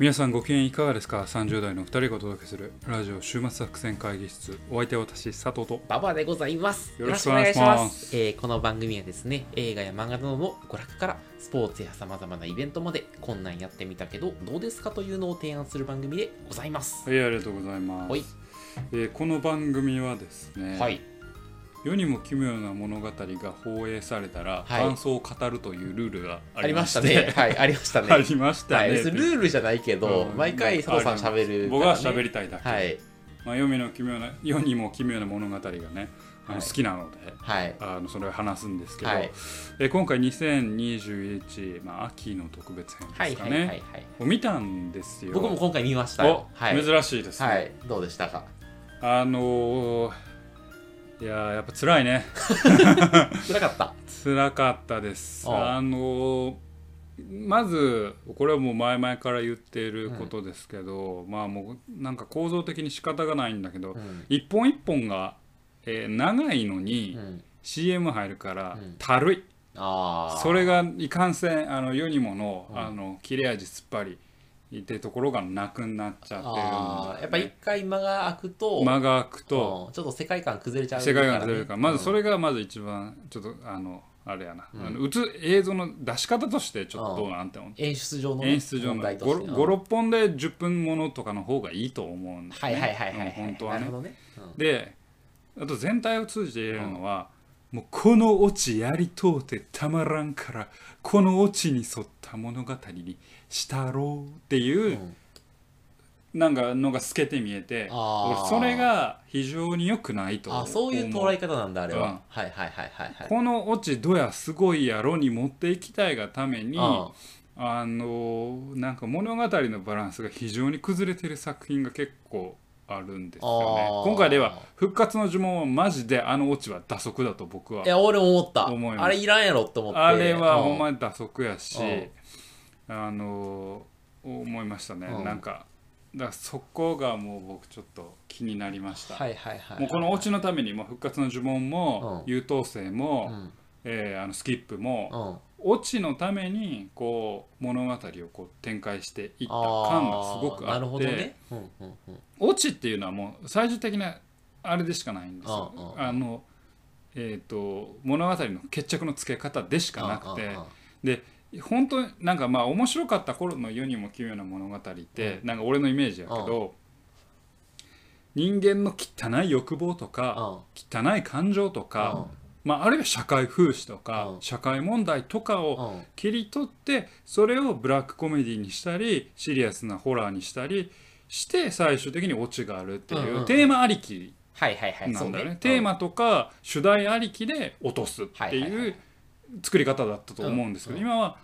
皆さんご機嫌いかがですか ?30 代の2人がお届けするラジオ週末作戦会議室お相手は私佐藤とババアでございます。よろしくお願いしますえーこの番組はですね、映画や漫画などの娯楽からスポーツや様々なイベントまでこんなんやってみたけどどうですかというのを提案する番組でございます。はいありがとうございます、はいえーこの番組はですね、はい。世にも奇妙な物語が放映されたら、はい感想を語るというルールがあありりましましてたね。はい、ありましたね。ありましたね、はい、別にルールじゃないけど、うん毎回佐藤さん喋る、僕は喋りたいだけ、はい。まあ、世にも奇妙な世にも奇妙な物語がねあのはい好きなので、はい。あのそれを話すんですけど、はい。えー今回2021、まあ、秋の特別編はい。はい。ですかね、はい。はい。を見たんですよ僕も今回見ましたよお。はい。珍しいですね、はい。どうでしたか？あのーいやーやっぱ辛いね 辛かった？辛かったですあのーまずこれはもう前々から言っていることですけど、まあもうなんか構造的に仕方がないんだけど、うん。一本一本が、えー長いのにうん。CM 入るからうんたるい、ああ。それがいかんせんあの世にもの,、うんあの切れ味すっぱりっていうところがなくなっちゃってるんだよね。やっぱ一回間が空くと、間が空くと、うんちょっと世界観崩れちゃう世界観が出るから、まずそれ、れがまず一番ちょっとあのあれやな、うん。あの映映像の出し方としてちょっとどうなんて思う？演出上のね、演出上の問題として。56本で10分ものとかの方がいいと思うんだよね。はいはいはいはいはい、うん本当はね。ね、うん。であと全体を通じて言えるのは、もうこのオチやりとうてたまらんからこのオチに沿った物語にしたろうっていう、うん。なんかのが透けて見えてあー。俺それが非常に良くないと思う。あそういう捉え方なんだあれは、うん。はいはいはいはいはい。このオチどやすごいやろに持っていきたいがためにああのなんか物語のバランスが非常に崩れてる作品が結構あるんですよね。あー。今回では復活の呪文はマジであのオチは打足だと僕はいや俺も思った。思います。あれいらんやろって思って。あれはうん。ほんまに打足やしうん。あの思いましたね。うん。なんかだからそこがもう僕ちょっと気になりました。はいはいはいもうこのオチのためにもう復活の呪文もうん。優等生も、うん。えーあのスキップも、うんオチのためにこう物語をこう展開していったあ感がすごくあって、ほどね、うんうんうん、オチっていうのはもう最終的なあれでしかないんですよ。あのえー、と物語の決着のつけ方でしかなくてで本当になんかまあ面白かった頃の世にも奇妙な物語って、なんか俺のイメージやけど、人間の汚い欲望とか、汚い感情とか、まあ、あるいは社会風刺とか、うん。社会問題とかを切り取ってそれをブラックコメディにしたりシリアスなホラーにしたりして最終的にオチがあるっていう、テーマありきなんだよね。テーマとか主題ありきで落とすってはいう作り方だったと思うんですけど、うん今は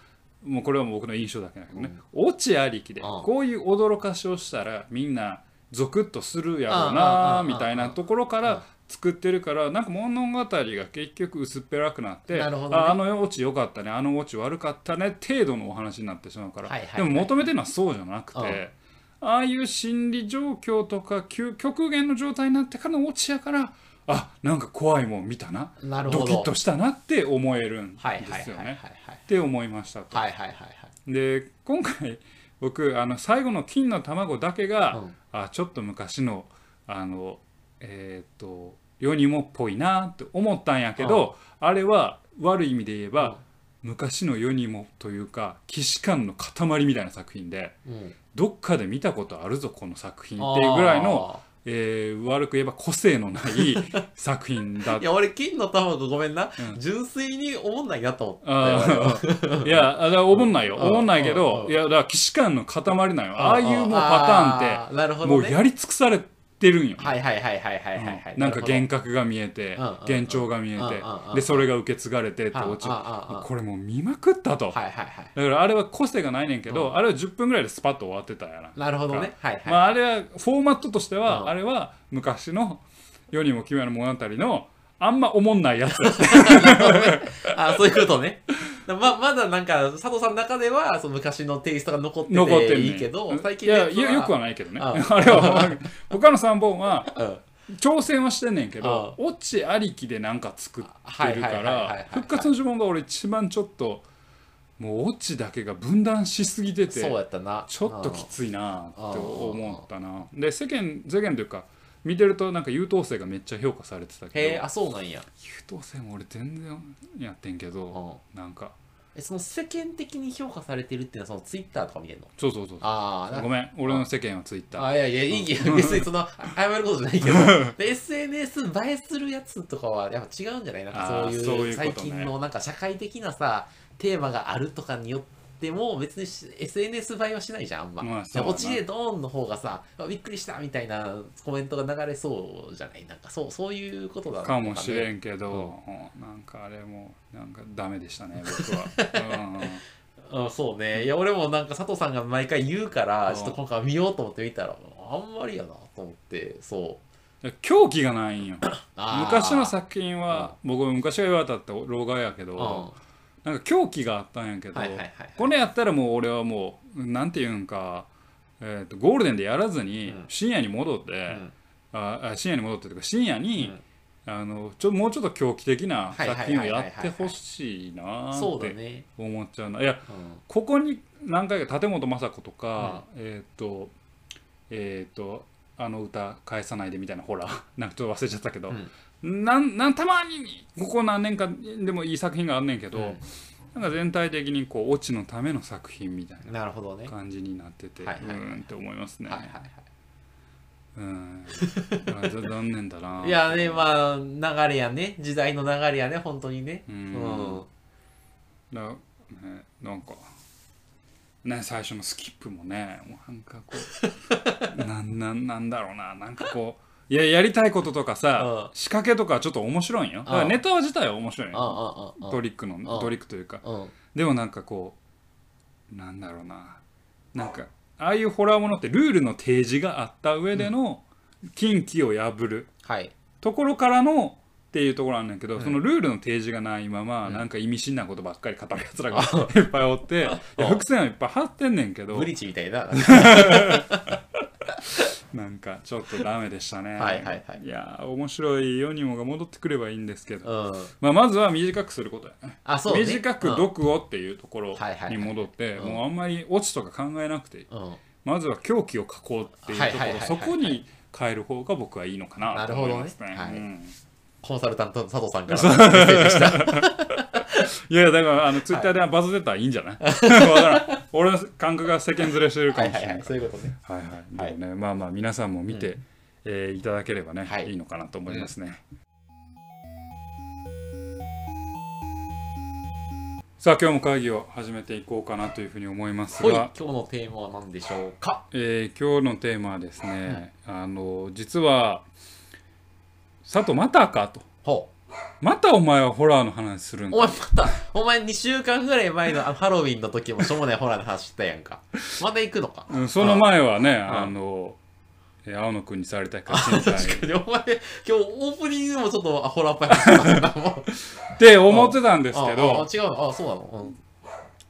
もうこれは僕の印象だけだけどね、オチありきでうん。こういう驚かしをしたらみんなゾクッとするやろうなみたいなところかうん。ら作ってるからなんか物語が結局薄っぺらくなってなるほどね。ああのオチ良かったねあのオチ悪かったね程度のお話になってしまうから、はいはいはい。でも求めてるのはそうじゃなくて、うん。ああいう心理状況とか極極限の状態になってからのオチやからあなんか怖いもん見たな。なるほど。ドキッとしたなって思えるんはいですよね。はい。って思いましたと。はいはいはいはい。で今回僕あの最後の金の卵だけが、うん。あちょっと昔のあのえーっと世にもっぽいなって思ったんやけど、あれは悪い意味で言えば、昔の世にもというか既視感の塊みたいな作品でうん。どっかで見たことあるぞこの作品っていうぐらいの、えー悪く言えば個性のない作品だいや俺金の卵ごめんな、うん。純粋に思んないなと思ったよ俺は。あー。いや、だから思んないよ。うん。思んないけうん。う、ん。どいや、だから、騎士官の塊なんよ。ああいうもうパターンって、もうやり尽くされてるんよ。はいはいはいはいはいはいはい、うん。なんかる幻覚が見えて幻聴が見えてう、んで、それが受け継がれてって落ちあああああ。これもう見まくったと。はいはいはい。だからあれは個性がないねんけうど、あれは10分ぐらいでスパッと終わってたやな。なるほどね。はいはい、まあ、あれはフォーマットとしてうん。は、あれは昔の世にも奇妙な物語のあんま思んないやつ。あそういうことねままだなんか佐藤さんの中ではその昔のテイストが残ってて残ってる、ね、いいけど最近いやよよくはないけどね。あ あれは。他の3本は うん。挑戦はしてんねんけどあオチありきでなんか作ってるから復活の呪文が俺一番ちょっともうオチだけが分断しすぎててそうやったな。ちょっときついなって思ったな。で世間世間というか見てるとなんか優等生がめっちゃ評価されてたけどへえあそうなんや。優等生も俺全然やってんけどなんか。えその世間的に評価されてるっていうのはそのツイッターとか見てんの？そうそうそうああごめん。俺の世間はツイッター。あいやいやいいや別にその謝ることじゃないけど。で SNS 映えするやつとかはやっぱ違うんじゃない？なんかそういう最近のなんか社会的なさテーマがあるとかによっても別にし SNS 映えはしないじゃんあんま、まあ落ちでドーンの方がさあびっくりしたみたいなコメントが流れそうじゃない？なんかそうそういうことだかもしれんんけど、うん。なんかあれもなんかダメでしたね僕は、うん、そうね。いや俺もなんか佐藤さんが毎回言うからうん。ちょっと今回見ようと思って見たらあんまりやなと思ってそう。うん、狂気がないんよ。昔の作品は、僕昔が言われたって老害やけど、うんなんか狂気があったんやけど、はいはいはいはい。これやったらもう俺はもうなんていうんか、えー、とゴールデンでやらずにうん。深夜に戻って、うん。ああ深夜に戻ってというか深夜に、あのちょもうちょっと狂気的な作品をやってほしいなって思っちゃうな。いやうん。ここに何回か立本雅子とか、えっ、とえっ、とあの歌返さないでみたいなほら なんかちょっと忘れちゃったけど、うんなんなんたまにここ何年かでもいい作品があんねんけど、うんなんか全体的にこうオチのための作品みたいななるほどね。感じになってて、うんって思いますね。はいはいはうん、残念だな。い。いやね、まあ、流れやね。時代の流れやね、本当にね。ううんん。なね、なんかね最初のスキップもねなんかこう なんなんなんだろうななんかこういややりたいこととかさ、うん。仕掛けとかちょっと面白いんよ。だからうんネタ自体は面白いんよ。トリックのん。トリックというか。うん。でもなんかこうなんだろうな。なんかああいうホラーものってルールの提示があった上での禁忌を破るはい。ところからのっていうところなんだけど、うん。そのルールの提示がないまま、うん。なんか意味深なことばっかり語るやつらが いっぱいおって、いや伏線はいっぱい張ってんねんけど。ブリッジみたいな。なんかちょっとダメでしたねはいはいはいいやー面白い世にもが戻ってくればいいんですけど、うん。まあ、まずは短くすることやねあ、そうね。短くうん読をっていうところに戻ってうんもうあんまりオチとか考えなくていいうん。まずは狂気を書こうっていうところそこに変える方が僕はいいのかなと思いますねなるほどねはいうんコンサルタント佐藤さんからメッセージでした。いやだからあのツイッターでバズってたらいいんじゃない、俺の感覚が世間ずれしてるかはいはいはい。もしれない。からそういうことね。はいはい。でもね、まあまあ皆さんも見て、えーいただければね、はい。い、いのかなと思いますね、さあ今日も会議を始めていこうかなというふうに思いますが。今、日のテーマは何でしょうか？えー今日のテーマはですね、あの実は佐藤またかと。ほう。またお前はホラーの話するんか？お前また、お前2週間ぐらい前のあのハロウィンの時もしょうもないホラーの話したやんか。また行くのか？うんその前はね、んあの、えー青野くんにされたいか心配確かに、お前、今日オープニングもちょっとアホラーっぽい話したなもう って思ってたんですけあああど、違うの？あ、そうなの、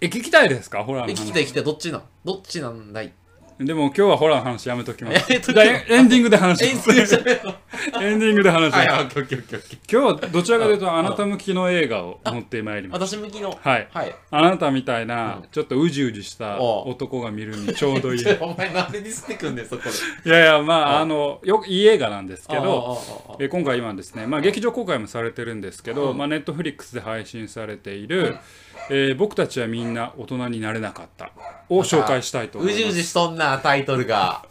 え、聞きたいですか？ホラーうん。え。聞きたい聞きたい、どっちなんどっちなんだい？でも今日はホラーの話やめときます。えっとエエンディングで話え、します。全然喋るのエンディングで話しはい、ます。オッケーオッケーオッケーオッケー。今日はどちらかというとあなた向きの映画を持ってまいります。私向きの。はい。はい。あなたみたいなうんちょっとうじうじしたお男が見るにちょうどいい。ちょお前なんでディスってくんねん、そこで。いやいや、まあ、ああの、よくいい映画なんですけど、ああああああえ今回今ですね、まあ、劇場公開もされてるんですけど、うんまあ、ネットフリックスで配信されている、えー僕たちはみんな大人になれなかった」を紹介したいと思います。うじうじしとんな、タイトルが。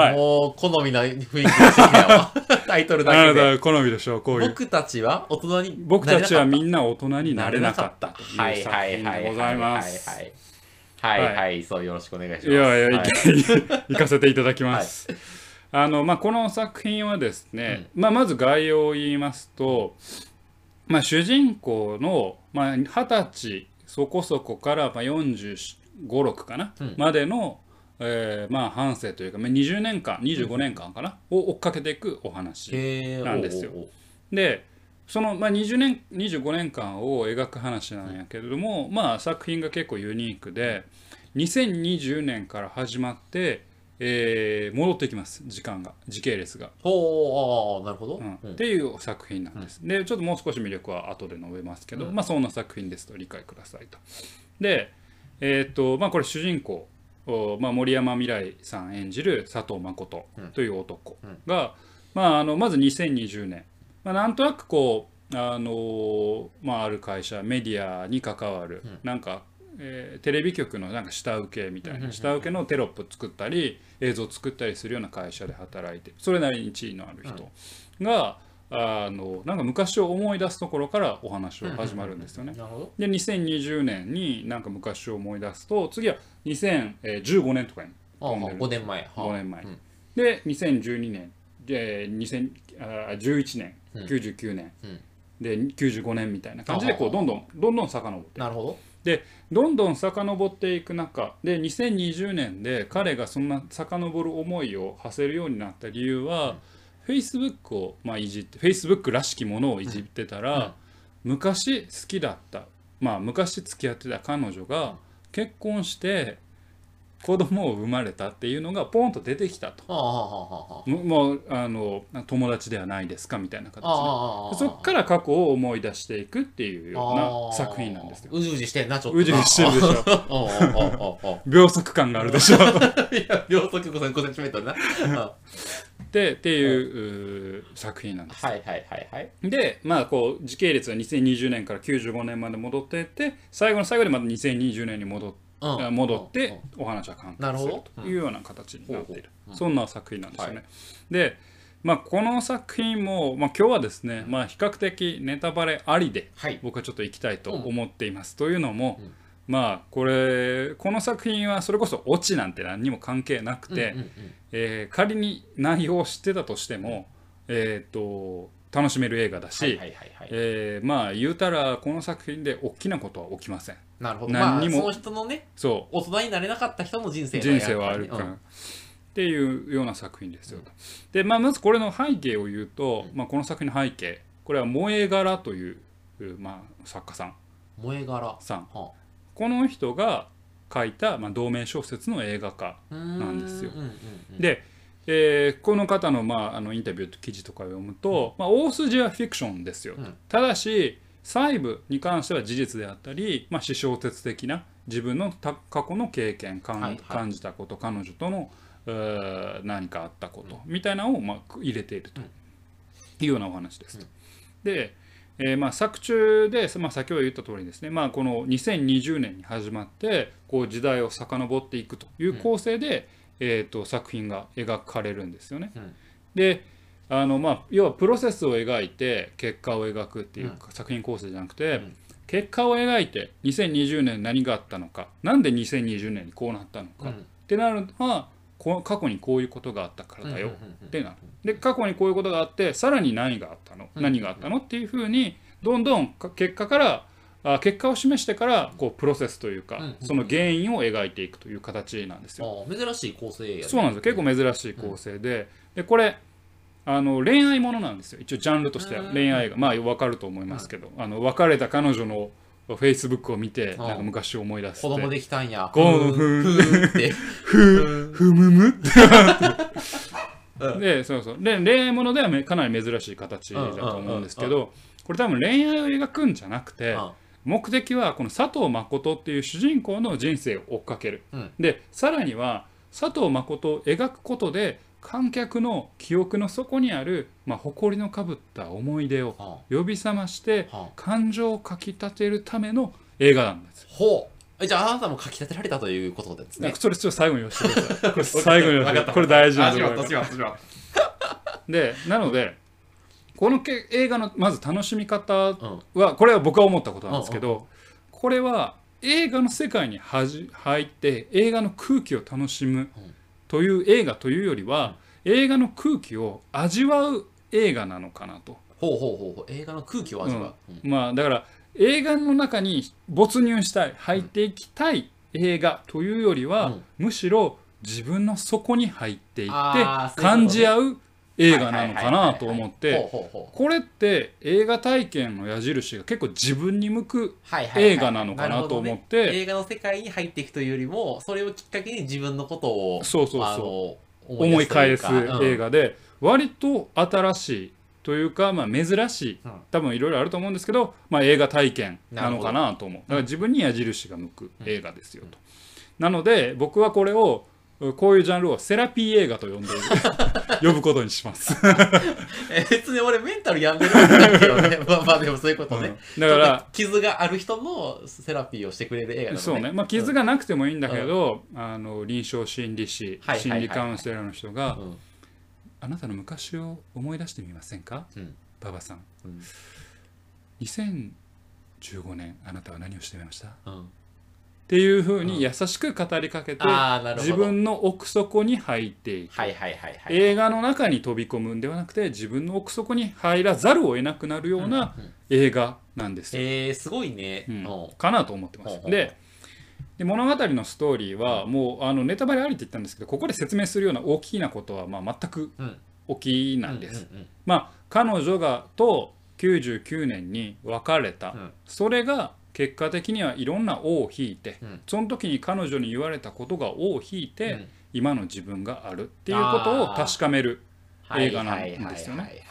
はい。もう、好みな雰囲気がしてきたわ。タイトルだけで。た好みでしょうこういう。僕たちは大人に僕たちはみなんな大人になれなかったというはい作はいはい品でございます。はい。はいはいはい、そうよろしくお願いします。いやいや、い。はいけ行かせていただきます。あのまあ、この作品はですね、まあ、まず概要を言いますと、まあ、主人公のまあ二十歳そこそこからまあ456かな、うん。までの、えーまあ、半生というか、まあ、20年間25年間かな、を追っかけていくお話。なんですよ。おうおうでその、まあ、20年25年間を描く話なんやけれども、まあ、作品が結構ユニークで2020年から始まって、えー戻ってきます時間が時系列が、ほうなるほど、うん。うん。っていう作品なんです、でちょっともう少し魅力は後で述べますけど、うん。まあそんな作品ですと理解くださいと。でえーっとまあこれ主人公おまあ、森山未来さん演じる佐藤誠という男が、まあ、あのまず2020年、まあ、なんとなくこうあのーまあ、ある会社メディアに関わる、うん。なんか、えーテレビ局のなんか下請けみたいな下請けのテロップ作ったり映像作ったりするような会社で働いてそれなりに地位のある人が、あのなんか昔を思い出すところからお話を始まるんですよね。で2020年になんか昔を思い出すと次は2015年とかに飛んでる。5年前。はあ5年前うん。で2012年。で2000あ11年。うん。99年、うん。で95年みたいな感じでこあ。うどんどんどんどん遡って。なるほど。どんどん遡っていく中で2020年で彼がそんな遡る思いを馳せるようになった理由は、Facebook をまあいじって Facebook らしきものをいじってたら、昔好きだったまあ昔付き合ってた彼女が結婚して子供を生まれたっていうのがポンと出てきたと。ももうあの友達ではないですかみたいな形で。そっから過去を思い出していくっていうようあなあ作品なんですよ。うじうじしてんなちょっと。うじうじしてるでしょ。秒速感があるでしょ。いや秒速5センチメートルなあでっていううー作品なんです。はいはいはいはい。でまあこう時系列は2020年から95年まで戻っていって最後の最後でまた2020年に戻っうん。戻ってお話は完結するなるほどというような形になっている。そんな作品なんですよね。はでまあこの作品も、まあ、今日はですね、まあ、比較的ネタバレありではい。僕はちょっと行きたいと思っています。というのも、うんまあこれこの作品はそれこそオチなんて何にも関係なくて、うんうんうん。えー仮に内容を知ってたとしても、えー、と楽しめる映画だし、まあ言うたらこの作品で大きなことは起きません。なるほど。何にもまあその人のねそ大人になれなかった人の人生う人生はあるか。ら、っていうような作品ですよと。で、まあ、まずこれの背景を言うと、まあ、この作品の背景。これは萌え柄という、まあ、作家さん。萌え柄さん。はこの人が書いた、まあ、同名小説の映画化あなんですよ。うんうんうんで、えーこの方の,、まあ、あのインタビューと記事とかを読むと、まあ、大筋はフィクションですよ、うん。ただし細部に関しては事実であったり、まあ、私小説的な自分のた過去の経験感,、はいはい。感じたこと彼女とのえー何かあったこと、みたいなのを、まあ、入れているというようなお話ですと。で、えーまあ、作中で、まあ、先ほど言った通りですね、まあ、この2020年に始まってこう時代を遡っていくという構成で、えー、と作品が描かれるんですよね。うん。であの、まあ、要はプロセスを描いて結果を描くっていう作品構成じゃなくて、うん。結果を描いて2020年何があったのかなんで2020年にこうなったのか、うん。ってなるのはこ過去にこういうことがあったからだよ、ってなる。で過去にこういうことがあってさらに何があったの、うん何があったの？っていうふうにどんどんか結果からあ結果を示してからこうプロセスというか、うんその原因を描いていくという形なんですよ。珍しい構成そうなんですよ。結構珍しい構成で,、でこれあの恋愛ものなんですよ。一応ジャンルとしては。うん。恋愛がまあ分かると思いますけど、あの別れた彼女のフェイスブックを見てん。なんか昔を思い出して。子供できたんや。こうふーふーって。ふふむむって。でそうそう。で恋愛ものではめかなり珍しい形だと思うんですけどこれ多分恋愛を描くんじゃなくてうん。目的はこの佐藤誠っていう主人公の人生を追っかける、うん。でさらには佐藤誠を描くことで観客の記憶の底にある、まあ、誇りのかぶった思い出をは呼び覚まして感情をかきたてるための映画なんです。よ。ほう。えじゃああなたも書き立てられたということですね。それちょっと最後に言わせてください。これ最後に言わせてこれ大事なところでなのでこのけ映画のまず楽しみ方うん。はこれは僕は思ったことなんですけどこれは映画の世界にはじ入って映画の空気を楽しむという映画というよりは映画の空気を味わう映画なのかなと。ほうほうほうほう。映画の空気を味わう、うん。まあだから映画の中に没入したい入っていきたい映画というよりは、うん。むしろ自分の底に入っていって感じ合う映画なのかなと思ってこれって映画体験の矢印が結構自分に向く映画なのかなと思って映画の世界に入っていくというよりもそれをきっかけに自分のことをそうそうあそう。の思い返す映画画で割と新しいというか、まあ、珍しいうん。多分いろいろあると思うんですけど、まあ、映画体験なのかなと思う。だから自分に矢印が向く映画ですよと。なので僕はこれをこういうジャンルをセラピー映画と呼んでいる。呼ぶことにします。え別に俺メンタル病んでるわけだけどね。まあまあでもそういうことね、うん。だから傷がある人のセラピーをしてくれる映画なのね。そうね、まあ、傷がなくてもいいんだけど、あの臨床心理士、はいはいはい。はい心理カウンセラーの人が、うん。あなたの昔を思い出してみませんか、うん。馬場さん。うん。2015年あなたは何をしてみました？っうんていうふうに優しく語りかけて、自分の奥底に入っていく、はいはいはいはい。映画の中に飛び込むんではなくて自分の奥底に入らざるを得なくなるようなうんうん映画なんですよ、えー、すごいね、うん。うん。かなと思ってます。でで物語のストーリーはもうあのネタバレありって言ったんですけどここで説明するような大きなことはまあ全くうん。起きないです、うんうんうん。まあ彼女がと99年に別れた、うん。それが結果的にはいろんな尾を引いて、うん。その時に彼女に言われたことが尾を引いて、うん。今の自分があるっていうことを確かめる映画なんですよね。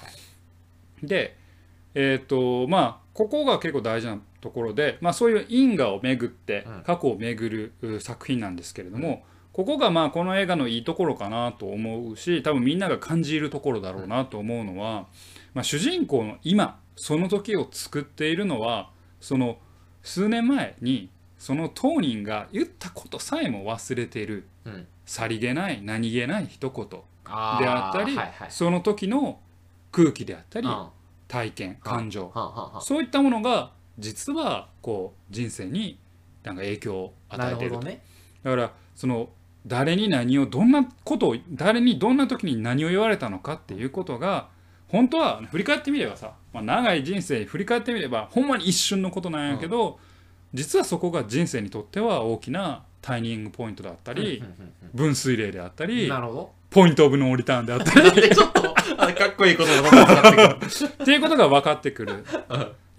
でえっ、とまあここが結構大事なところで、まあ、そういう因果を巡ってうん。過去を巡るう作品なんですけれども、ここがまあこの映画のいいところかなと思うし多分みんなが感じるところだろうなと思うのは、まあ、主人公の今その時を作っているのはその数年前にその当人が言ったことさえも忘れている。うん。さりげない何気ない一言であったり、はいはい。その時の空気であったり、うん。体験感情、はんそういったものが実はこう人生になんか影響をな与えているね。だからその誰に何をどんなことを誰にどんな時に何を言われたのかっていうことが本当は振り返ってみればさ、まあ、長い人生振り返ってみればほんまに一瞬のことなんやけど、実はそこが人生にとっては大きなタイミングポイントだったり、うんうんうん分水嶺であったうんりポイントオブノーリターンであったり ちょっとあのかっこいいことが分かってくる っていうことが分かってくる。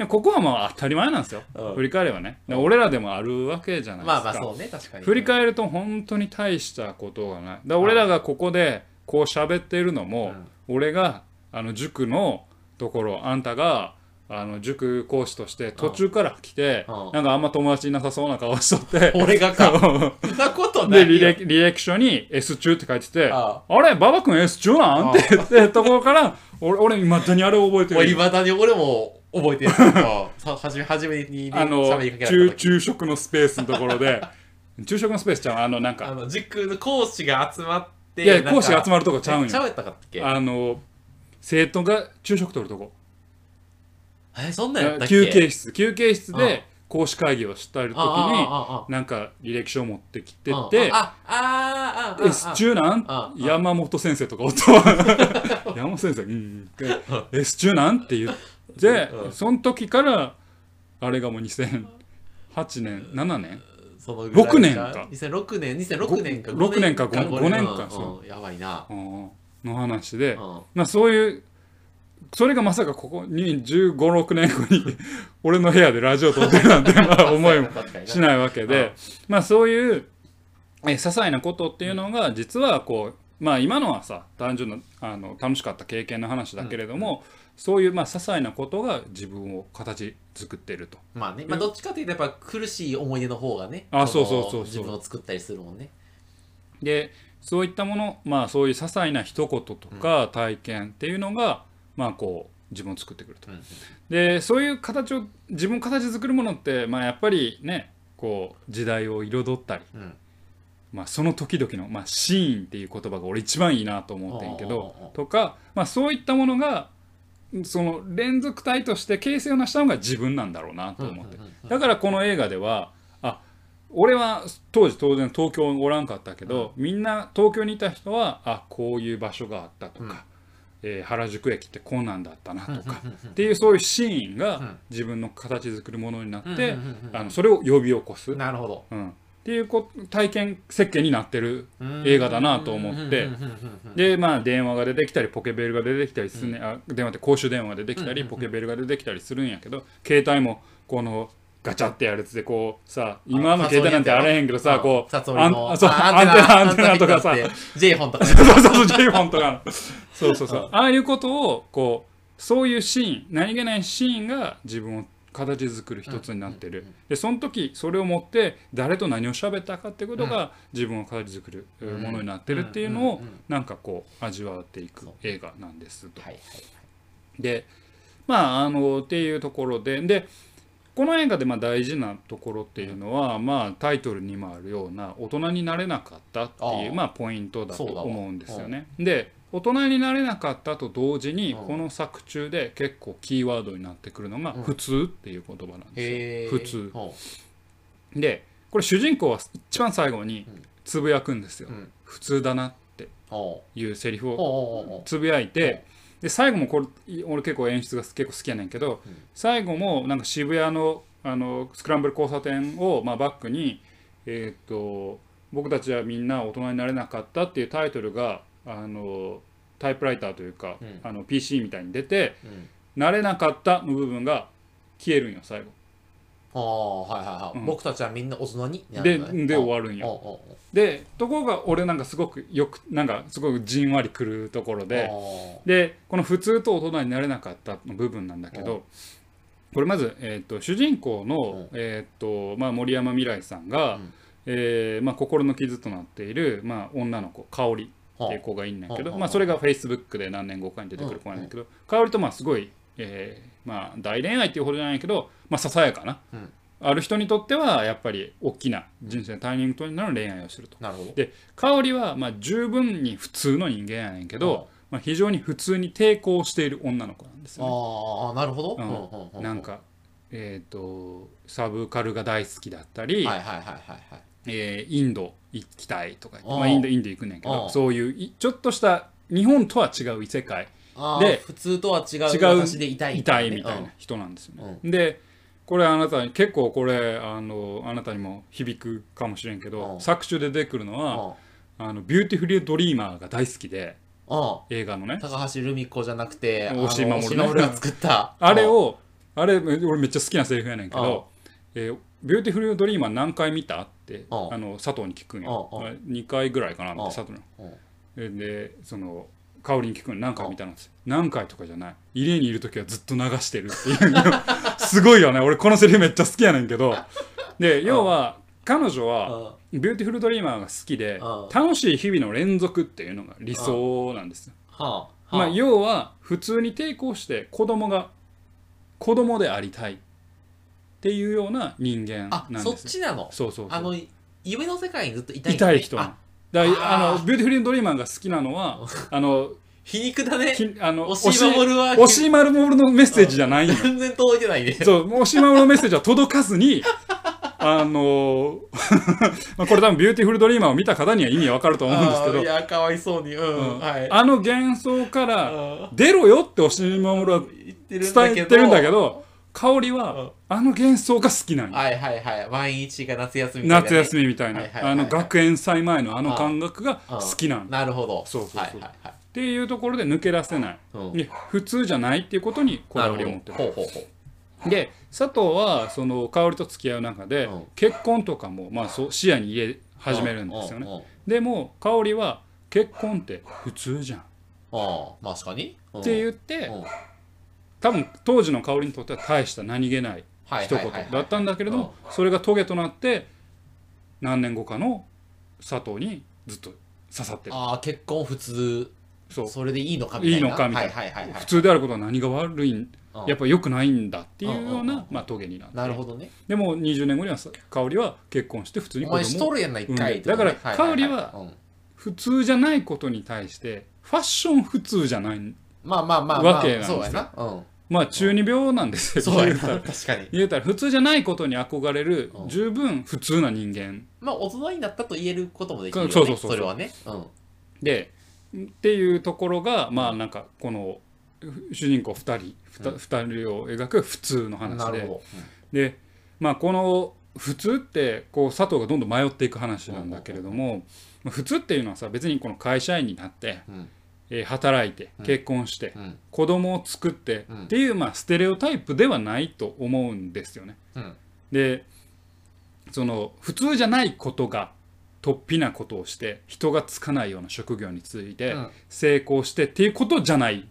ここはまあ当たり前なんですよ。うん振り返ればね。で俺らでもあるわけじゃないですか。まあまあそうね確かに振り返ると本当に大したことがない。だから俺らがここでこう喋ってるのも、俺があの塾のところ、あんたがあの塾講師として途中から来て、うん。なんかあんま友達いなさそうな顔しとって、俺がか。そんなことないで、よ履歴履歴書に S 中って書いてて、ああれ馬場君 S 中なん？って言ってところから、俺、俺、未だにあれ覚えてる。もういまだに俺も覚えてる。け どさ初め初めにねあの喋りかけら昼れた時。昼食のスペースのところで 昼食のスペースちゃう？あのなんあかの塾の講師が集まっていや講師が集ままるとこちゃうんよ。ちゃうやったかっけ？あの生徒が昼食取るとこ。えそんなんやったっけ？休憩室。休憩室うん。で講師会議をしてる時になんか履歴書を持ってきてあてあああ S 中なん？山本先生とかおった。わ 山本先生。うん。で S 中なん？って言ってうん。その時からあれがもう2008年7年？そのぐらい6年か。2006年2006年か。ご6年か5 5年かう。やばいな。うんの話でうん。まあそういうそれがまさかここに1 5 6年後に 俺の部屋でラジオ撮ってるなんて まあ思いもしないわけでまあそういうえ些細なことっていうのが実はこうまあ今のはさ単純なあの楽しかった経験の話だけれども、そういうまあ些細なことが自分を形作っていると。まあね。まあどっちかというとやっぱ苦しい思い出の方がねのあそうそうそうそう。自分を作ったりするもんね。でそういったものまあそういう些細な一言とか体験っていうのが、まあこう自分を作ってくると。うんでそういう形を自分を形作るものって、まあ、やっぱりねこう時代を彩ったり、うん。まあ、その時々の、まあ、シーンっていう言葉が俺一番いいなと思ってんけどとか、まあ、そういったものがその連続体として形成を成したのが自分なんだろうなと思って。だからこの映画ではあ俺は当時当然東京おらんかったけど、みんな東京にいた人はあこういう場所があったとか、えー原宿駅ってこんなんだったなとか、っていうそういうシーンがうん。自分の形作るものになって、うんうんうんうん。あのそれを呼び起こす、なるほど。うん、っていうこ体験設計になってる映画だなと思って。でまあ電話が出てきたりポケベルが出てきたりするね、あ電話って公衆電話が出てきたりポケベルが出てきたりするんやけど携帯もこのガチャってやるやつでこうさ今の携帯なんてあれへんけどさこうアンテナアンテナとかさ。J フォンとか。そうそうそう J フォンとかの。そうそうそう。ああいうことをこうそういうシーン何気ないシーンが自分を形作る一つになってる、でその時それを持って誰と何を喋ったかってことが自分を形作るものになってるっていうのをなんかこう味わっていく映画なんですと。はいはい。でまああのっていうところででこの映画でまあ大事なところっていうのは、まあタイトルにもあるような大人になれなかったっていうまあポイントだと思うんですよね。で大人になれなかったと同時にうん。この作中で結構キーワードになってくるのがうん。普通っていう言葉なんですよ。普通。ほでこれ主人公は一番最後にうん。つぶやくんですよ。普通だなっていうセリフをつぶやいてで最後もこれ俺結構演出が結構好きやねんけど、うん。最後もなんか渋谷のあのスクランブル交差点を、まあ、バックに、えー、と僕たちはみんな大人になれなかったっていうタイトルがあのタイプライターというか、うん。あの PC みたいに出てううん「なれなかった」の部分が消えるんよ最後。ああはいはいはい、うん。僕たちはみんな大人にでで終わるんよ。よでところが俺なんかすごくよくなんかすごくじんわりくるところで。でこの普通と大人になれなかったの部分なんだけど、これまず、えー、と主人公の、えーとまあ、森山未来さんが、うん。えーまあ、心の傷となっている、まあ、女の子香織っていう子がいんねんけど、まあ、それがフェイスブックで何年後かに出てくる子なんだけど、香織とまあすごい、えーまあ、大恋愛っていうほどじゃないけど、まあ、ささやかな、うん。ある人にとってはやっぱり大きな人生のターニングポイントの恋愛をすると。なるほど。で香織はまあ十分に普通の人間やねんけど、まあ、非常に普通に抵抗している女の子なんですよね。ああなるほど、うん。うんうんうんなんか、えー、とサブカルが大好きだったり、はいはいはいはいはい。えーインド行きたいとかまあ、インドインド行くねんけあどー。そういういちょっとした日本とは違う異世界あでー普通とは違う違でいたい痛いみたいな人なんですよね。でこれあなたに結構これあのあなたにも響くかもしれんけど、うん。作中で出てくるのうん。は、あのビューティフルドリーマーが大好きでうん。映画のね。高橋留美子じゃなくて押井守が作った。あれをあれ俺めっちゃ好きなセリフやねんけど「えービューティフルドリーマー何回見た?」ってうん。あの佐藤に聞くんよ。うん。うん。2回ぐらいかなってうん。佐藤に。でその香りに聞くの何回見たのって。何回とかじゃない。家にいる時はずっと流してるっていう。の すごいよね。俺このセリフめっちゃ好きやねんけど。で要は彼女はうんビューティフルドリーマーが好きでうん楽しい日々の連続っていうのが理想なんですよ。はあ。まあ、は要は普通に抵抗して子供が子供でありたいっていうような人間あそっなんですよ。ちなの？そうそうそう。あの夢の世界にずっといたい痛い人。あだあのビューティフルドリーマーが好きなのは あの皮肉だね。きあの押井守は押井守のメッセージじゃないんよ。全然届いてないね。そう押井守のメッセージは届かずに あの まあこれ多分ビューティフルドリーマーを見た方には意味わかると思うんですけど。いやかわいそうに。うん、うん。はい。あの幻想からうん。出ろよって押井守はなんだけど。伝えてるんだけど香りうん。はあの幻想が好きなんよ。はいはいはい。毎日が夏休みみたいなね。夏休みみたいな。はいはいはいはい。あの学園祭前のあの感覚が好きなんっなるほど。そうそうそう。はいはいはい。ていうところで抜け出せない。うん。で普通じゃないっていうことにこだわりを持ってるなるほど。ほうほうほで佐藤はその香りと付き合う中でうん。結婚とかもまあそう視野に入れう始めるんですよね。でも香りは結婚って普通じゃん。っああ確かに。て言うっうん多分当時の香りにとっては大した何気ないはい一言だったんだけれどもそれがトゲとなって何年後かの佐藤にずっと刺さってる。ああ結婚普通そう。それでいいのかみたいな。いいのかみたいな。はいはいはいはい普通であることは何が悪いんうん。やっぱ良くないんだっていうようなまあトゲになって。なるほどね。でも20年後にはさ香りは結婚して普通に子供をとるやんな一だから香りはうん。普通じゃないことに対してファッション普通じゃないまあまあまあまあわけなんですよ。そうやな。うん。まあ中二病なんですよ。そう言うたら。確かに。言うたら普通じゃないことに憧れるうん。十分普通な人間。まあ大人になったと言えることもできるよねそうそうそうそう。それはね。うん。でっていうところがまあなんかこの主人公2人 2, 人を描く普通の話で。でまあこの普通ってこう佐藤がどんどん迷っていく話なんだけれども、普通っていうのはさ別にこの会社員になって、うんえー働いてうん。結婚して、うん。子供を作って、うん。っていう、まあ、ステレオタイプではないと思うんですよね。うん。でその普通じゃないことが突飛なことをして人がつかないような職業についてうん。成功してっていうことじゃない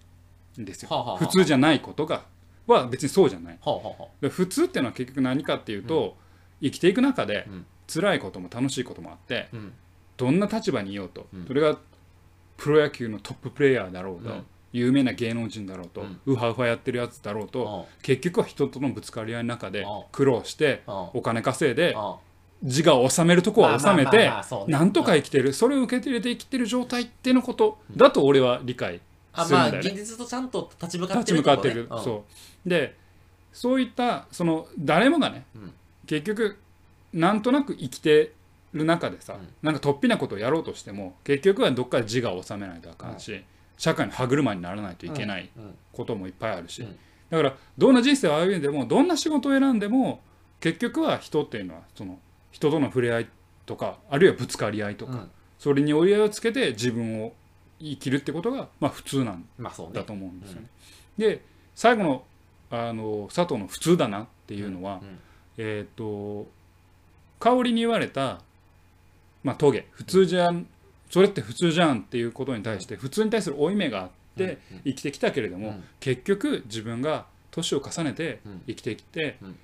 んですよ。はあはあはあ。普通じゃないことが。は別にそうじゃない。はあはあはで普通っていうのは結局何かっていうと、生きていく中でうん。辛いことも楽しいこともあってうん。どんな立場にいようと、うん。それがプロ野球のトッププレーヤーだろうと、うん。有名な芸能人だろうと、うん。ウハウハやってるやつだろうと、結局は人とのぶつかり合いの中でうん。苦労してうん。お金稼いでうん。自我を収めるとこは収めてなんとか生きてる。それを受け入れて生きてる状態ってのことだと俺は理解あまあするんだよね。現実とちゃんと立ち向かっ立ちてる向かってる、うそう。でそういったその誰もがね、うん。結局なんとなく生きてる中でさ、うん。なんか突飛なことをやろうとしても結局はどっかで自我を収めないとあかんし、社会の歯車にならないといけないうん。こともいっぱいあるし、うん。だからどんな人生を歩んでもどんな仕事を選んでも結局は人っていうのはその人との触れ合いとかあるいはぶつかり合いとか、うん。それに折り合いをつけて自分を生きるってことが、まあ、普通なんだと思うんですよね。で最後のあの佐藤の「普通だな」っていうのは、うん。えっ、と香りに言われた、まあ、トゲ普通じゃん。それって普通じゃんっていうことに対して普通に対する負い目があってうん生きてきたけれども、うん。結局自分が年を重ねてうん。生きてきて、うん。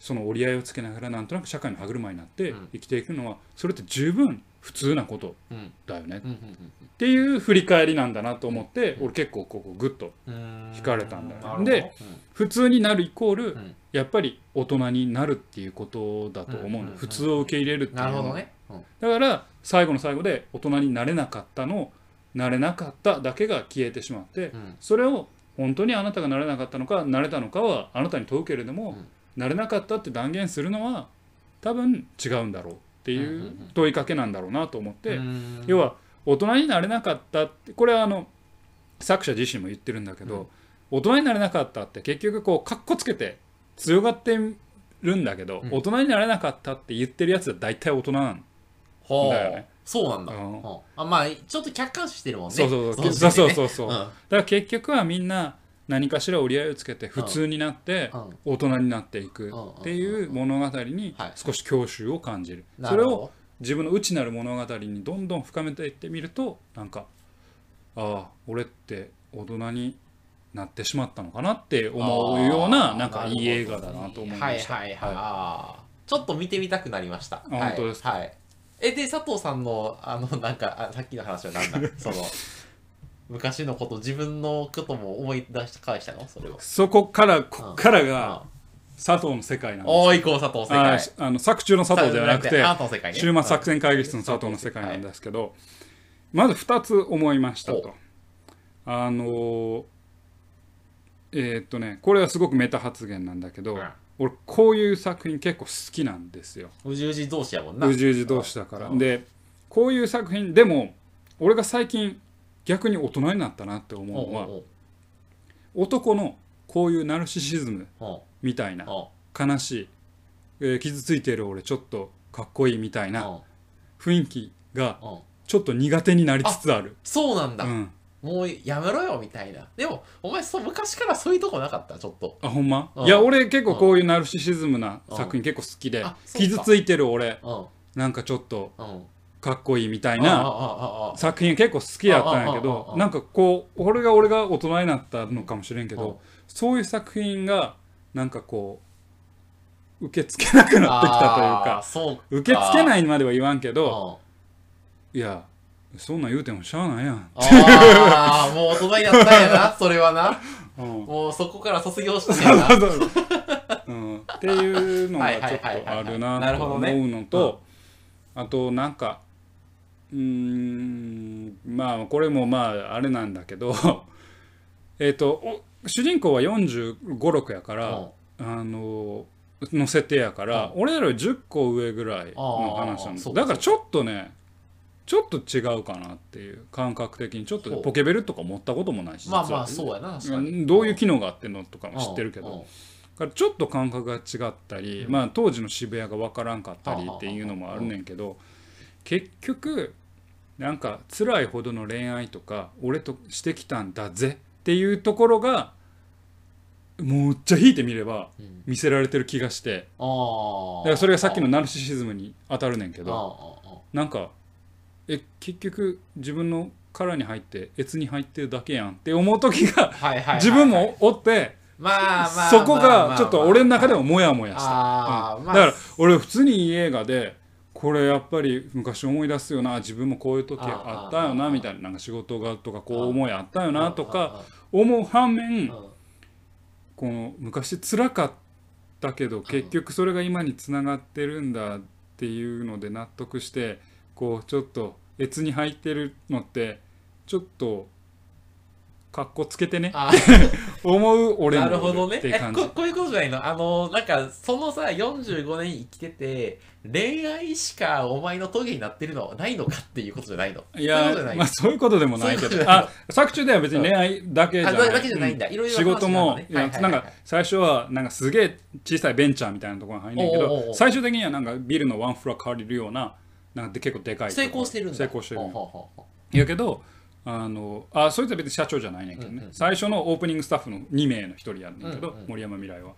その折り合いをつけながらなんとなく社会の歯車になってうん。生きていくのはそれって十分普通なことうん。だよねっていう振り返りなんだなと思って俺結構ここグッとうんうん。惹かれたんだよね。で普通になるイコールうん。やっぱり大人になるっていうことだと思う普通を受け入れるっていうのはだから最後の最後で大人になれなかったのなれなかっただけが消えてしまってうん。それを本当にあなたがなれなかったのかなれたのかはあなたに問うけれども、うん。なれなかったって断言するのは多分違うんだろうっていんう問いかけなんだろうなと思って、うん。要は大人になれなかったってこれはあの作者自身も言ってるんだけど、うん。大人になれなかったって結局こうかっこつけて強がってるんだけど、うん。大人になれなかったって言ってるやつは大体大人なの、ほうだよね。そうなんだ。うん。うんあまあちょっと客観視してるもんね。そうそうそう。のそうそうそうそう、だから結局はみんな何かしら折り合いをつけて普通になって大人になっていくうんっていう物語にはい。少し郷愁を感じる、それを自分の内なる物語にどんどん深めていってみるとなんかああ俺って大人になってしまったのかなって思うようななんかいい映画だなと思いました。はいはいはい、あー。ちょっと見てみたくなりました。本当ですか？はい、はいえで佐藤さんのあのなんかあさっきの話は何だ？その昔のこと自分のことも思い出して返したの？それをそこからこっからがあ佐藤の世界なんです。おーいこう佐藤世界。あの作中の佐藤ではなくて終末作戦会議室の佐藤の世界なんですけど、まず2つ思いましたと。あのーえーっとねこれはすごくメタ発言なんだけど、うん俺こういう作品結構好きなんですよ。うじうじ同士やもんな。うじうじ同士だから。うん。でこういう作品でも俺が最近逆に大人になったなって思うのは男のこういうナルシシズムみたいな悲しい、えー傷ついてる俺ちょっとかっこいいみたいな雰囲気がちょっと苦手になりつつある。そうなんだ、うん、もうやめろよみたいな。でもお前そう昔からそういうとこなかった？ちょっと。あほんま？うん。いや俺結構こういうナルシシズムな作品結構好きで傷ついてる俺。うん。なんかちょっとうん。かっこいいみたいな作品結構好きやったんやけどあなんかこう俺が俺が大人になったのかもしれんけうん。どそういう作品がなんかこう受け付けなくなってきたというかそうか。受け付けないまでは言わんけどどいやそんなん言うてもしゃあないやん。ああもう大人になったんやな それはな。うん。もうそこから卒業してんやな。うん、っていうのがちょっとあるなと思うのとあとなんかうーんまあこれもまああれなんだけど えっとお主人公は4 5 6やからあのの設定やから俺らより10個上ぐらいの話なんですあーそうか。だからちょっとねちょっと違うかなっていう感覚的にちょっとポケベルとか持ったこともないしまあまあそうやなどういう機能があってんのとかも知ってるけど。からちょっと感覚が違ったり、まあ、当時の渋谷が分からんかったりっていうのもあるねんけど結局なんか辛いほどの恋愛とか俺としてきたんだぜっていうところがもうっちゃ引いてみれば見せられてる気がして、だからそれがさっきのナルシシズムに当たるねんけどなんかえ結局自分の殻に入って越に入ってるだけやんって思う時が自分もおってまあまあそこがちょっと俺の中でもモヤモヤした、うん、だから俺普通にいい映画でこれやっぱり昔思い出すよな自分もこういう時あったよなみたいななんか仕事がとかこう思いあったよなとか思う反面この昔辛かったけど結局それが今につながってるんだっていうので納得してこうちょっと越に入ってるのってちょっとかっこつけてね 思う俺もなるほどね。えここういうことじゃないの？あのなんかそのさ45年生きてて恋愛しかお前の峠になってるのないのかっていうことじゃないの？いやまあそういうことでもないけど。あ作中では別に恋愛だけじゃない、だけじゃないんだ、いろいろ仕事も、なんか最初はなんかすげえ小さいベンチャーみたいなところに入んねんけど最終的にはなんかビルのワンフロア借りるようななんか結構でかい成功してるんだ。成功してる。やけどあのあそいつは別に社長じゃないねんけどね、うんうん、最初のオープニングスタッフの2名の1人やんねんけど、うんうん、森山未来は。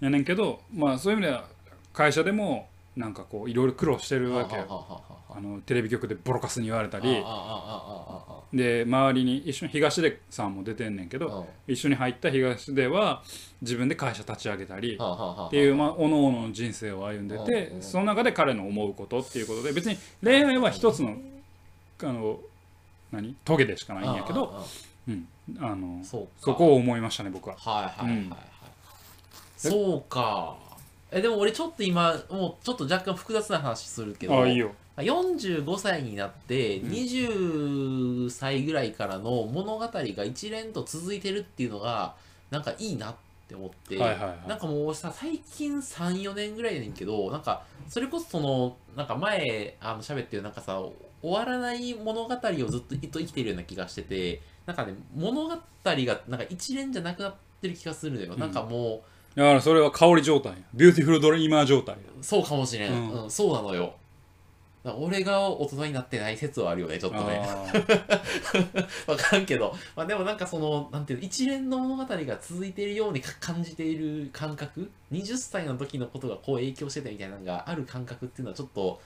やねんけどまあそういう意味では会社でもなんかこういろいろ苦労してるわけよ。あのテレビ局でボロカスに言われたり。で周りに一緒に東出さんも出てんねんけど一緒に入った東出は自分で会社立ち上げたりっていうまあおのおのの人生を歩んでてその中で彼の思うことっていうことで別に恋愛は一つのあの何？トゲでしかないんやけどうん。あのそこを思いましたね僕は。はいはいはいはい、うん、そうか。えでも俺ちょっと今もうちょっと若干複雑な話するけどあいいよ。45歳になって20歳ぐらいからの物語が一連と続いてるっていうのがなんかいいなって思って、はいはいはい、なんかもうさ最近34年ぐらいやねんけどなんかそれこそそのなんか前あの喋ってるなんかさ終わらない物語をずっと生きているような気がしててなんかね物語がなんか一連じゃなくなってる気がするのよ、うん、なんかもうだからそれは香り状態。ビューティフルドリーマー状態。そうかもしれん、うん、うん、そうなのよ俺が大人になってない説はあるよねちょっとね。わからんけど、まあ、でもなんかそのなんていうの一連の物語が続いているように感じている感覚？20歳の時のことがこう影響してたみたいなのがある感覚っていうのはちょっと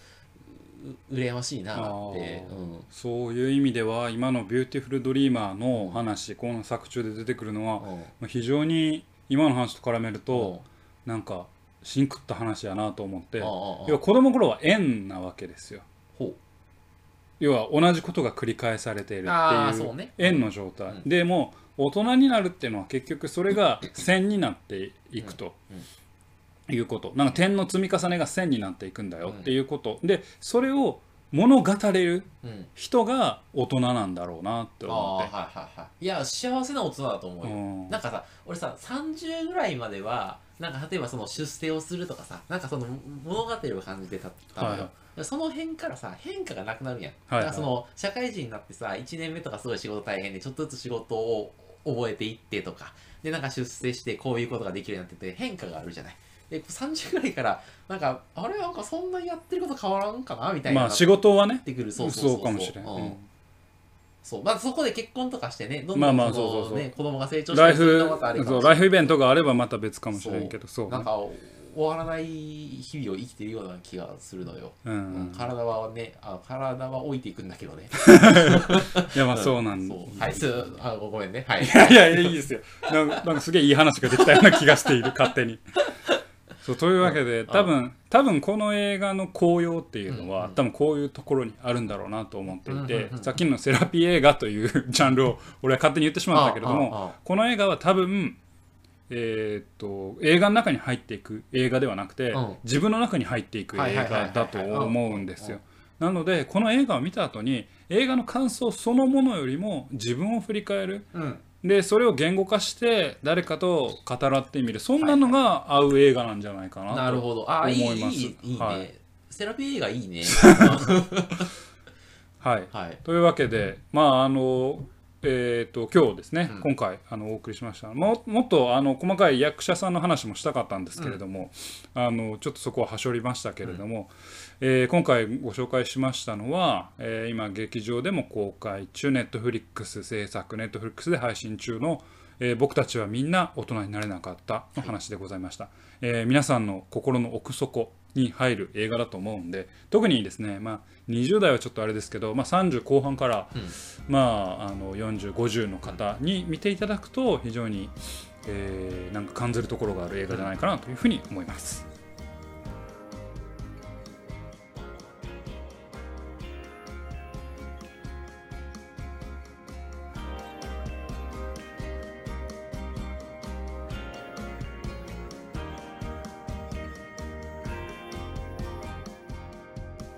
羨ましいなって、うん、そういう意味では今の「ビューティフル・ドリーマー」の話この作中で出てくるのは、うん、非常に今の話と絡めると、うん、なんかシンクロった話やなと思って要は子供頃は円なわけですよ。要は同じことが繰り返されているっていう円の状態、でも大人になるっていうのは結局それが 線になっていくと。いうこと。なんか点の積み重ねが線になっていくんだよっていうこと、でそれを物語れる人が大人なんだろうなって思って、はいはいはい。いや幸せな大人だと思うよ、うん、なんかさ俺さ30ぐらいまではなんか例えばその出世をするとかさなんかその物語を感じてたのよ、はい、その辺からさ変化がなくなるやん、はいはい、だからその社会人になってさ1年目とかすごい仕事大変でちょっとずつ仕事を覚えていってとか。でなんか出世してこういうことができるようになってて変化があるじゃないで30ぐらいからなんかあれ？なんかそんなにやってること変わらんかな？みたいな。まあ仕事はね。ってくる。そうそうかもしれない、うん。そう。まあそこで結婚とかしてねどんどん子供が成長してライフそうライフイベントがあればまた別かもしれんけどそう。なんか終わらない日々を生きてるような気がするのよ、うん、体はねあ体は置いていくんだけどね。いやまあそうなんだ、はい。すあごめんね。はい。いやいやいいですよ。なんかすげえいい話ができたような気がしている勝手にそうというわけで多分多分この映画の効用っていうのは、多分こういうところにあるんだろうなと思っていて、さっきのセラピー映画というジャンルを俺は勝手に言ってしまったけれどもこの映画は多分えー、っと映画の中に入っていく映画ではなくて、自分の中に入っていく映画だと思うんですよ。なのでこの映画を見た後に映画の感想そのものよりも自分を振り返る、うん、でそれを言語化して誰かと語らってみる。そんなのが合う映画なんじゃないかなと思います。いいいいはい、セラピー映画いいね。はい、はい、というわけでまああのえーと、今日ですね、うん、今回あのお送りしました。ももっとあの細かい役者さんの話もしたかったんですけれども、うん、あのちょっとそこははしょりましたけれども、うん、えー、今回ご紹介しましたのは、えー、今劇場でも公開中ネットフリックス制作ネットフリックスで配信中の「えー、僕たちはみんな大人になれなかったの話でございました、えー、皆さんの心の奥底に入る映画だと思うんで特にですね、まあ、20代はちょっとあれですけど、まあ、30後半から、うん、まあ、あの4050の方に見ていただくと非常に、えー、なんか感じるところがある映画じゃないかなというふうに思います。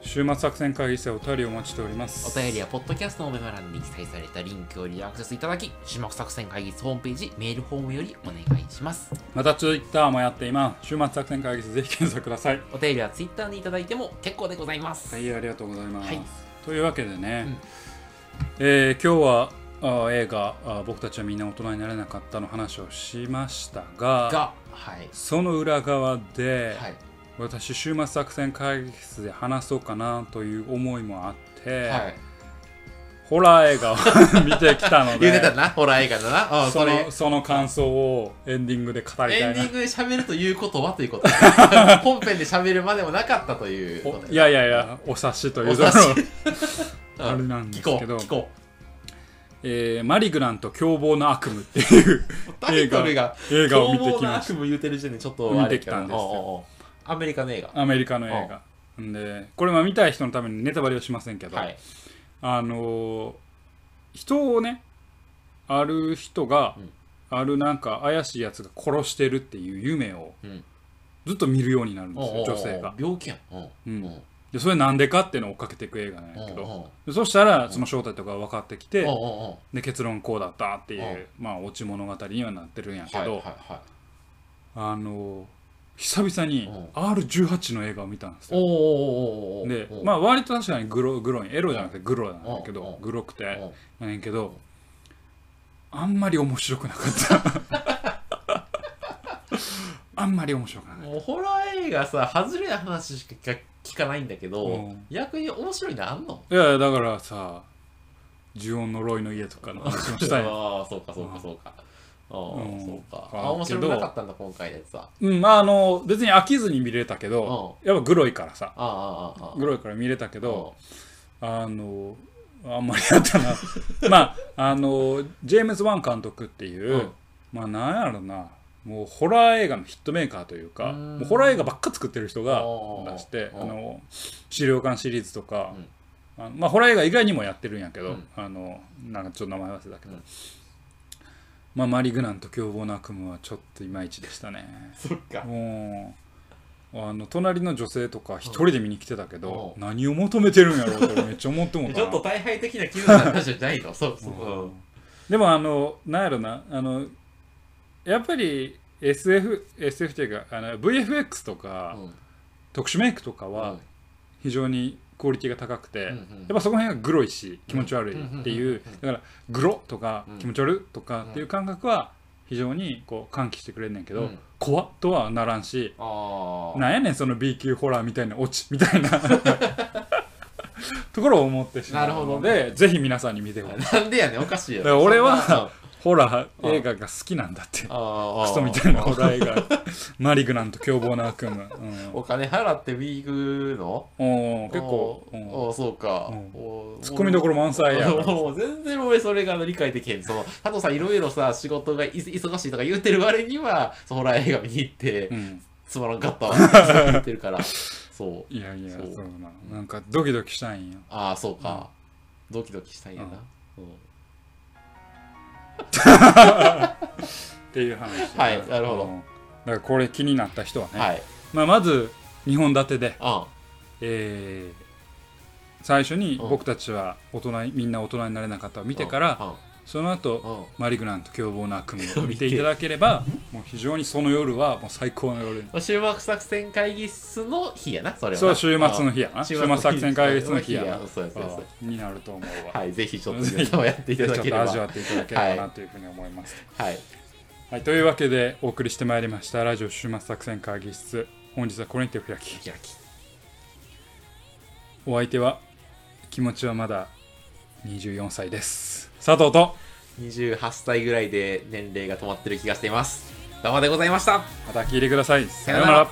週末作戦会議室お便りお待ちしております。お便りはポッドキャストのメモ欄に記載されたリンクよりアクセスいただき週末作戦会議室ホームページメールフォームよりお願いします。またツイッターもやっています。週末作戦会議室ぜひ検索ください。お便りはツイッターにいただいても結構でございます。はいありがとうございます、はい、というわけでね、うん、えー、今日はあ映画あ「僕たちはみんな大人になれなかった」の話をしましたがはい、その裏側で、はい私週末作戦会議室で話そうかなという思いもあって、はい、ホラー映画を 見てきたので言ってたなホラー映画だな。そのその感想をエンディングで語りたいエンディングで喋るということはということ本編で喋るまでもなかったといういやいやいやお察しというところ。あれなんですけど。聞こうえー、マリグラント凶暴な悪夢っていう 映画映画を見てきました。悪夢言うてる時点でちょっと見てきたんですよ。アメリカの映画。アメリカの映画。でこれまあ見たい人のためにネタバレはしませんけど、はい、あの人をねある人が、うん、あるなんか怪しいやつが殺してるっていう夢を、ずっと見るようになるんですよ、女性が。病気やん、う。ん。でそれなんでかっていうのを追っかけていく映画なんやけどそしたらその正体とか分かってきてで結論こうだったっていうまあオチ物語にはなってるんやけどあの久々に R18 の映画を見たんですよ。でまあ割と確かにグログロいエロじゃなくてグロなんだけどグロくてやねんけどあんまり面白くなかった。あんまり面白くなかった。ホラー映画さ外れな話しか聞かないんだけど、逆に面白いのあんの？いやだからさ呪音呪いの家とかの話もしたい。ああそうかそうかそうか、ああ、そうか。あ、面白くなかったんだ、今回のやつは。うん、まあ、あの、別に飽きずに見れたけど、やっぱグロいからさ。グロいから見れたけど、あの、あんまりやったな。まあ、あの、ジェームズ・ワン監督っていう、まあ、なんやろな。もうホラー映画のヒットメーカーというかもうホラー映画ばっか作ってる人が出してあの資料館シリーズとか、あまあホラー映画以外にもやってるんやけど、あのなんかちょっと名前忘れたけど、まあ、マリグナント凶暴な悪夢はちょっといまいちでしたね。そっか。もうあの隣の女性とか一人で見に来てたけど、う。ん、何を求めてるんやろうとめっちゃ思ってもちょっと大敗的な気分だったじゃないの？そうそう、うん、でもあのなんやろなあのやっぱり SF, SF っていうかあの VFX とか、うん、特殊メイクとかは非常にクオリティが高くて、やっぱそこら辺がグロいし気持ち悪いっていう。だからグロとか気持ち悪いとかっていう感覚は非常にこう喚起してくれんねんけど、うん、怖っとはならんしなんやねんその B 級ホラーみたいなオチみたいな。ところを思ってしまうので、ね、ぜひ皆さんに見てほしい。なんでやねんおかしいよ。俺はホラー映画が好きなんだって。クソみたいな。ホラー映画。マリグナント凶暴な悪夢、うん、お金払ってウィークの？お結構。おそうか。ツッコミどころ満載や。もう全然俺それが理解できへん。その佐藤さんいろいろさ仕事が忙しいとか言ってる割にはホラー映画見に行って、うん、つまらんかったわって 言ってるから。そう。いやいやそう。ななんかドキドキしたいんやああそうか、うん、ドキドキしたいんやな、うんっていう話はいなるほど、だからこれ気になった人はね、はい、まあ、まず2本立てで、あえー、最初に僕たちは大人みんな大人になれなかったを見てから、その後マリグラント凶暴な悪夢を見ていただければもう非常にその夜はもう最高の夜。週末作戦会議室の日やなそれはそう週末の日やな。週末作戦会議室の日やそうそうそうになると思うわ。はいぜひちょっと皆様やっていただければ。味わっていただければなというふうに思います。はい、はい、というわけでお送りしてまいりましたラジオ週末作戦会議室。本日はこれにてお開き。開き。お相手は気持ちはまだ24歳です佐藤と。28歳ぐらいで年齢が止まってる気がしています。馬場でございました。また聞いてください。さようなら